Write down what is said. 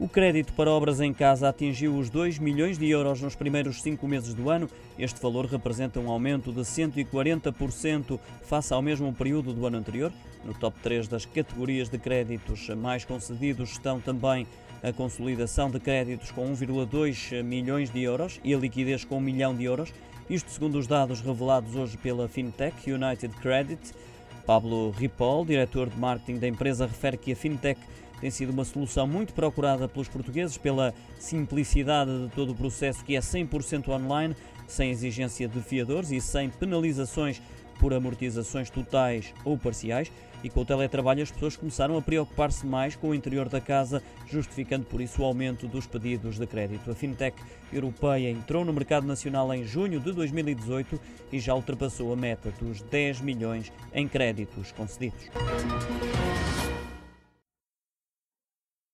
O crédito para obras em casa atingiu os 2 milhões de euros nos primeiros cinco meses do ano. Este valor representa um aumento de 140% face ao mesmo período do ano anterior. No top 3 das categorias de créditos mais concedidos estão também a consolidação de créditos com 1,2 milhões de euros e a liquidez com 1 milhão de euros. Isto segundo os dados revelados hoje pela fintech United Credit. Pablo Ripoll, diretor de marketing da empresa, refere que a fintech tem sido uma solução muito procurada pelos portugueses pela simplicidade de todo o processo que é 100% online, sem exigência de fiadores e sem penalizações por amortizações totais ou parciais. E com o teletrabalho, as pessoas começaram a preocupar-se mais com o interior da casa, justificando por isso o aumento dos pedidos de crédito. A fintech europeia entrou no mercado nacional em junho de 2018 e já ultrapassou a meta dos 10 milhões em créditos concedidos.